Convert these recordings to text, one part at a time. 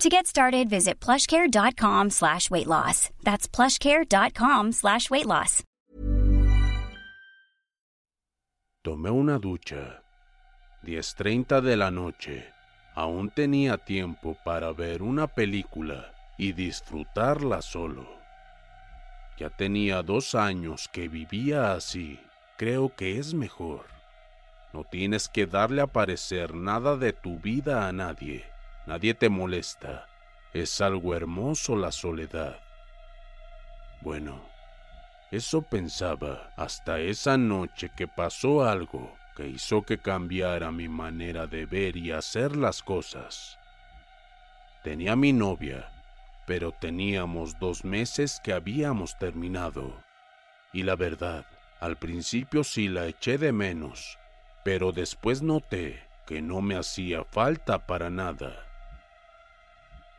To get started, visit plushcare.com slash weight loss. That's plushcare.com slash weight loss. Tomé una ducha. 10.30 de la noche. Aún tenía tiempo para ver una película y disfrutarla solo. Ya tenía dos años que vivía así. Creo que es mejor. No tienes que darle a parecer nada de tu vida a nadie. Nadie te molesta. Es algo hermoso la soledad. Bueno, eso pensaba hasta esa noche que pasó algo que hizo que cambiara mi manera de ver y hacer las cosas. Tenía mi novia, pero teníamos dos meses que habíamos terminado. Y la verdad, al principio sí la eché de menos, pero después noté que no me hacía falta para nada.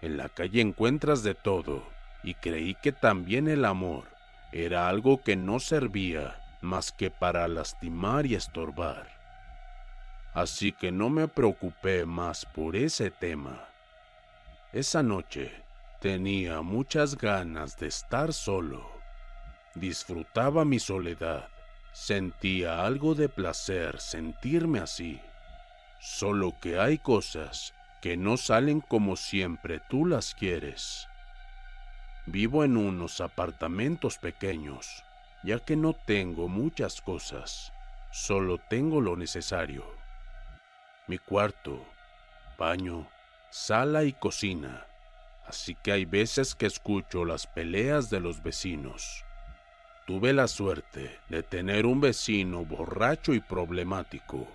En la calle encuentras de todo, y creí que también el amor era algo que no servía más que para lastimar y estorbar. Así que no me preocupé más por ese tema. Esa noche tenía muchas ganas de estar solo. Disfrutaba mi soledad. Sentía algo de placer sentirme así. Solo que hay cosas que no salen como siempre tú las quieres. Vivo en unos apartamentos pequeños, ya que no tengo muchas cosas, solo tengo lo necesario. Mi cuarto, baño, sala y cocina, así que hay veces que escucho las peleas de los vecinos. Tuve la suerte de tener un vecino borracho y problemático.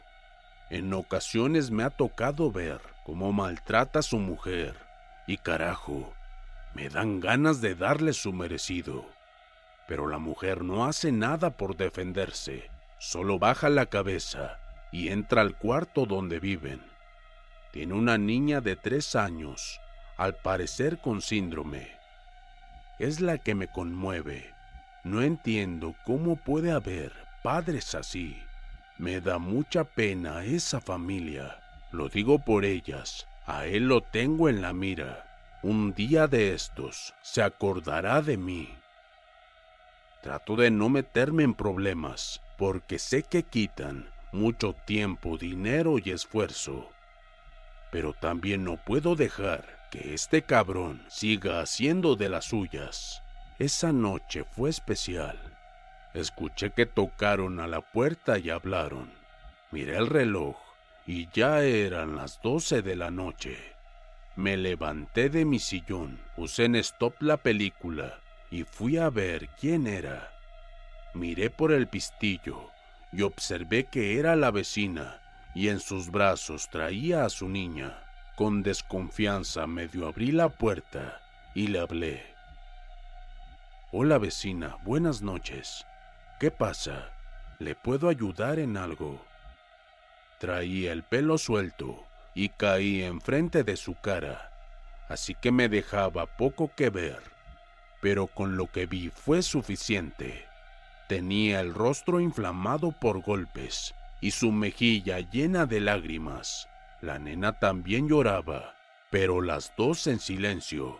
En ocasiones me ha tocado ver cómo maltrata a su mujer y carajo, me dan ganas de darle su merecido. Pero la mujer no hace nada por defenderse, solo baja la cabeza y entra al cuarto donde viven. Tiene una niña de tres años, al parecer con síndrome. Es la que me conmueve. No entiendo cómo puede haber padres así. Me da mucha pena esa familia. Lo digo por ellas. A él lo tengo en la mira. Un día de estos se acordará de mí. Trato de no meterme en problemas, porque sé que quitan mucho tiempo, dinero y esfuerzo. Pero también no puedo dejar que este cabrón siga haciendo de las suyas. Esa noche fue especial. Escuché que tocaron a la puerta y hablaron. Miré el reloj y ya eran las doce de la noche. Me levanté de mi sillón, puse en stop la película y fui a ver quién era. Miré por el pistillo y observé que era la vecina y en sus brazos traía a su niña. Con desconfianza medio abrí la puerta y le hablé. Hola vecina, buenas noches. ¿Qué pasa? ¿Le puedo ayudar en algo? Traía el pelo suelto y caí enfrente de su cara, así que me dejaba poco que ver, pero con lo que vi fue suficiente. Tenía el rostro inflamado por golpes y su mejilla llena de lágrimas. La nena también lloraba, pero las dos en silencio.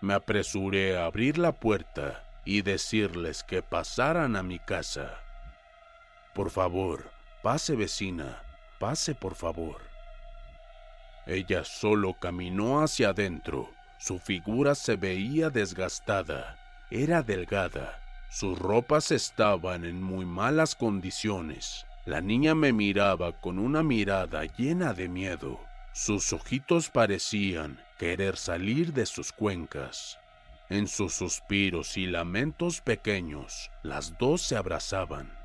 Me apresuré a abrir la puerta y decirles que pasaran a mi casa. Por favor, pase vecina, pase por favor. Ella solo caminó hacia adentro. Su figura se veía desgastada. Era delgada. Sus ropas estaban en muy malas condiciones. La niña me miraba con una mirada llena de miedo. Sus ojitos parecían querer salir de sus cuencas. En sus suspiros y lamentos pequeños, las dos se abrazaban.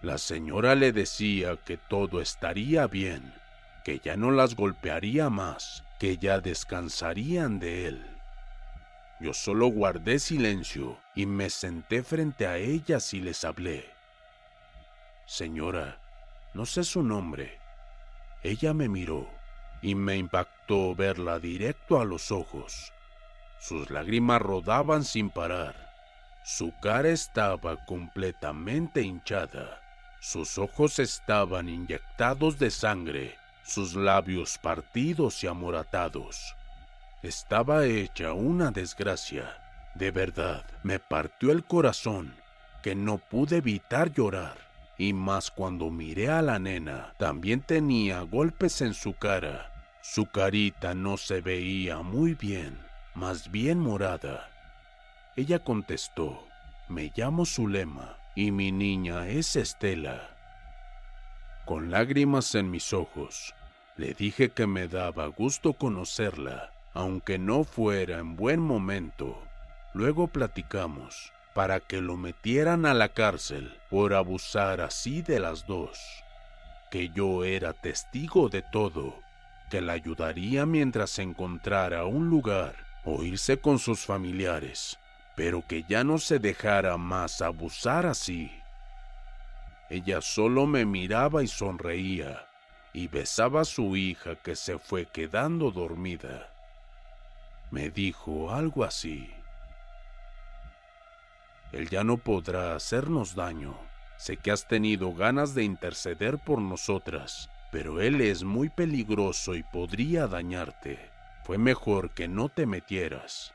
La señora le decía que todo estaría bien, que ya no las golpearía más, que ya descansarían de él. Yo solo guardé silencio y me senté frente a ellas y les hablé. Señora, no sé su nombre. Ella me miró y me impactó verla directo a los ojos. Sus lágrimas rodaban sin parar. Su cara estaba completamente hinchada. Sus ojos estaban inyectados de sangre, sus labios partidos y amoratados. Estaba hecha una desgracia. De verdad, me partió el corazón, que no pude evitar llorar y más cuando miré a la nena, también tenía golpes en su cara. Su carita no se veía muy bien, más bien morada. Ella contestó, me llamo Zulema y mi niña es Estela. Con lágrimas en mis ojos, le dije que me daba gusto conocerla, aunque no fuera en buen momento. Luego platicamos para que lo metieran a la cárcel por abusar así de las dos, que yo era testigo de todo, que la ayudaría mientras encontrara un lugar o irse con sus familiares, pero que ya no se dejara más abusar así. Ella solo me miraba y sonreía y besaba a su hija que se fue quedando dormida. Me dijo algo así. Él ya no podrá hacernos daño. Sé que has tenido ganas de interceder por nosotras, pero Él es muy peligroso y podría dañarte. Fue mejor que no te metieras.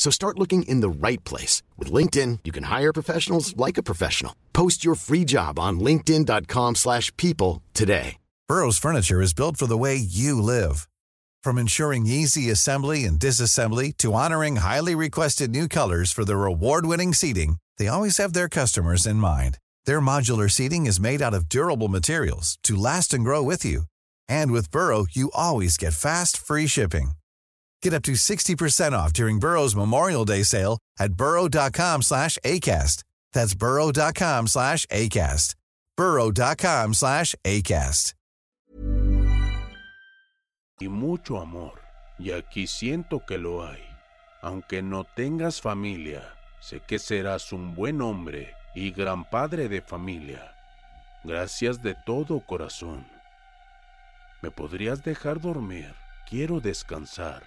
So start looking in the right place. With LinkedIn, you can hire professionals like a professional. Post your free job on linkedin.com slash people today. Burrow's furniture is built for the way you live. From ensuring easy assembly and disassembly to honoring highly requested new colors for their award-winning seating, they always have their customers in mind. Their modular seating is made out of durable materials to last and grow with you. And with Burrow, you always get fast, free shipping. Get up to 60% off during Burrow's Memorial Day sale at burrow.com slash ACAST. That's burrow.com slash ACAST. burrow.com slash ACAST. Y mucho amor. Y aquí siento que lo hay. Aunque no tengas familia, sé que serás un buen hombre y gran padre de familia. Gracias de todo corazón. ¿Me podrías dejar dormir? Quiero descansar.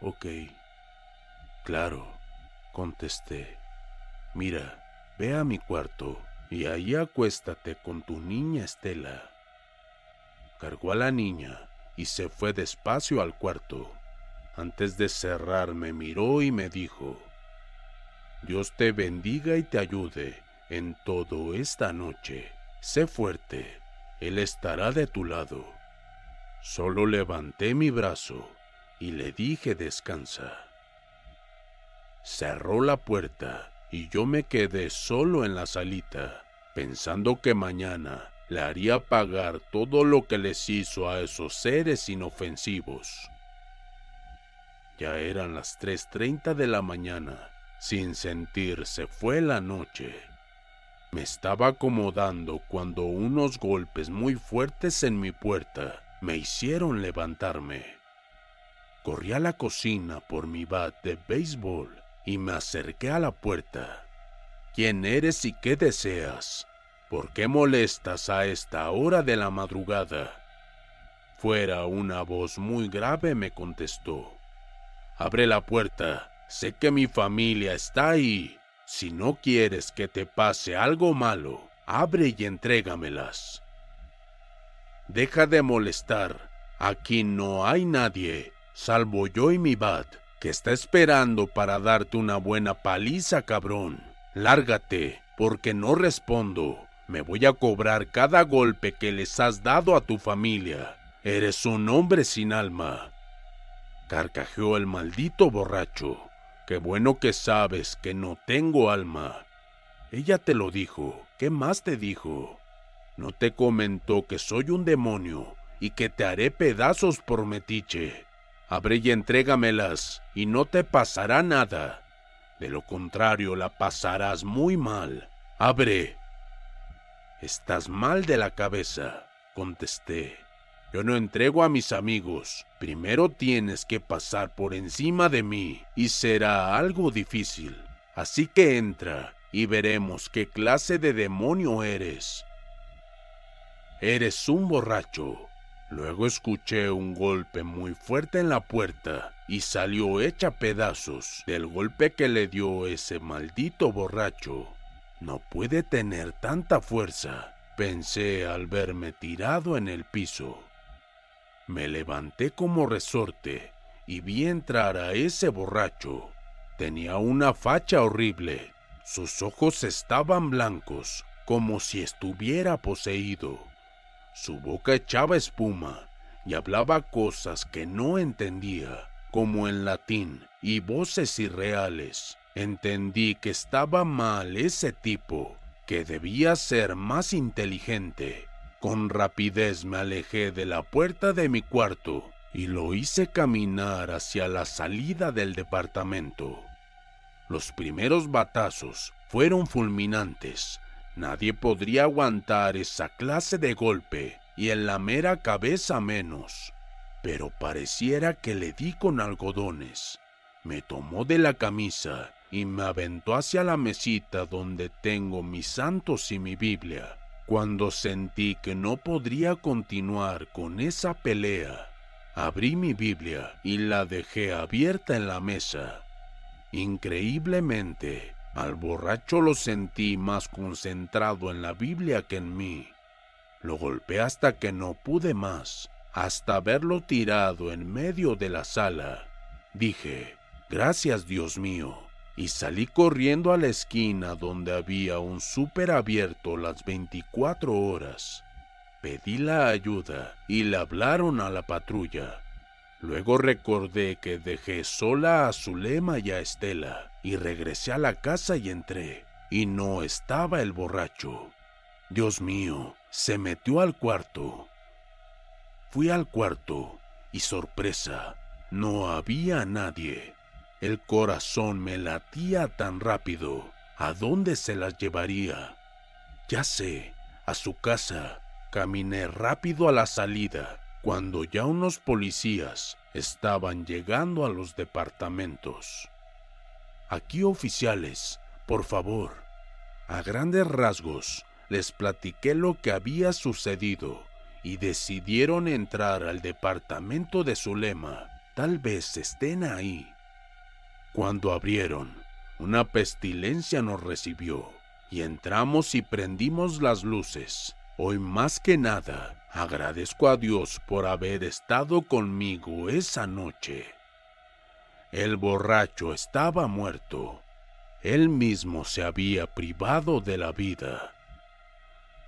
Ok. Claro, contesté. Mira, ve a mi cuarto y ahí acuéstate con tu niña Estela. Cargó a la niña y se fue despacio al cuarto. Antes de cerrar me miró y me dijo, Dios te bendiga y te ayude en todo esta noche. Sé fuerte, Él estará de tu lado. Solo levanté mi brazo y le dije descansa. Cerró la puerta y yo me quedé solo en la salita, pensando que mañana le haría pagar todo lo que les hizo a esos seres inofensivos. Ya eran las 3.30 de la mañana. Sin sentir se fue la noche. Me estaba acomodando cuando unos golpes muy fuertes en mi puerta me hicieron levantarme. Corrí a la cocina por mi bat de béisbol y me acerqué a la puerta. ¿Quién eres y qué deseas? ¿Por qué molestas a esta hora de la madrugada? Fuera una voz muy grave me contestó. Abre la puerta, sé que mi familia está ahí. Si no quieres que te pase algo malo, abre y entrégamelas. Deja de molestar. Aquí no hay nadie, salvo yo y mi bat, que está esperando para darte una buena paliza, cabrón. Lárgate, porque no respondo. Me voy a cobrar cada golpe que les has dado a tu familia. Eres un hombre sin alma. Carcajeó el maldito borracho. Qué bueno que sabes que no tengo alma. Ella te lo dijo. ¿Qué más te dijo? ¿No te comentó que soy un demonio y que te haré pedazos por metiche? Abre y entrégamelas y no te pasará nada. De lo contrario, la pasarás muy mal. Abre. Estás mal de la cabeza, contesté. Yo no entrego a mis amigos. Primero tienes que pasar por encima de mí y será algo difícil. Así que entra y veremos qué clase de demonio eres. Eres un borracho. Luego escuché un golpe muy fuerte en la puerta y salió hecha pedazos del golpe que le dio ese maldito borracho. No puede tener tanta fuerza, pensé al verme tirado en el piso. Me levanté como resorte y vi entrar a ese borracho. Tenía una facha horrible. Sus ojos estaban blancos, como si estuviera poseído. Su boca echaba espuma y hablaba cosas que no entendía, como en latín y voces irreales. Entendí que estaba mal ese tipo, que debía ser más inteligente con rapidez me alejé de la puerta de mi cuarto y lo hice caminar hacia la salida del departamento. Los primeros batazos fueron fulminantes. Nadie podría aguantar esa clase de golpe y en la mera cabeza menos. Pero pareciera que le di con algodones. Me tomó de la camisa y me aventó hacia la mesita donde tengo mis santos y mi Biblia. Cuando sentí que no podría continuar con esa pelea, abrí mi Biblia y la dejé abierta en la mesa. Increíblemente, al borracho lo sentí más concentrado en la Biblia que en mí. Lo golpeé hasta que no pude más, hasta verlo tirado en medio de la sala. Dije, gracias Dios mío y salí corriendo a la esquina donde había un súper abierto las 24 horas. Pedí la ayuda y le hablaron a la patrulla. Luego recordé que dejé sola a Zulema y a Estela y regresé a la casa y entré. Y no estaba el borracho. Dios mío, se metió al cuarto. Fui al cuarto y sorpresa, no había nadie. El corazón me latía tan rápido. ¿A dónde se las llevaría? Ya sé, a su casa. Caminé rápido a la salida cuando ya unos policías estaban llegando a los departamentos. Aquí oficiales, por favor. A grandes rasgos les platiqué lo que había sucedido y decidieron entrar al departamento de Zulema. Tal vez estén ahí. Cuando abrieron, una pestilencia nos recibió y entramos y prendimos las luces. Hoy más que nada agradezco a Dios por haber estado conmigo esa noche. El borracho estaba muerto. Él mismo se había privado de la vida.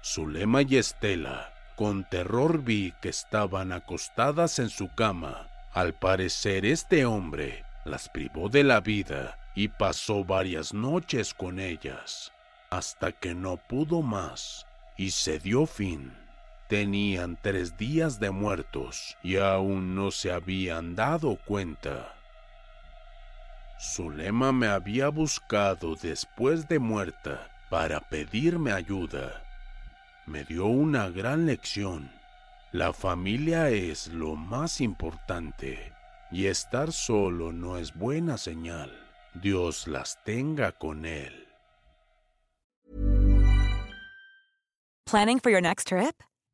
Zulema y Estela, con terror vi que estaban acostadas en su cama. Al parecer este hombre las privó de la vida y pasó varias noches con ellas, hasta que no pudo más y se dio fin. Tenían tres días de muertos y aún no se habían dado cuenta. Zulema me había buscado después de muerta para pedirme ayuda. Me dio una gran lección. La familia es lo más importante y estar solo no es buena señal. Dios las tenga con él. Planning for your next trip?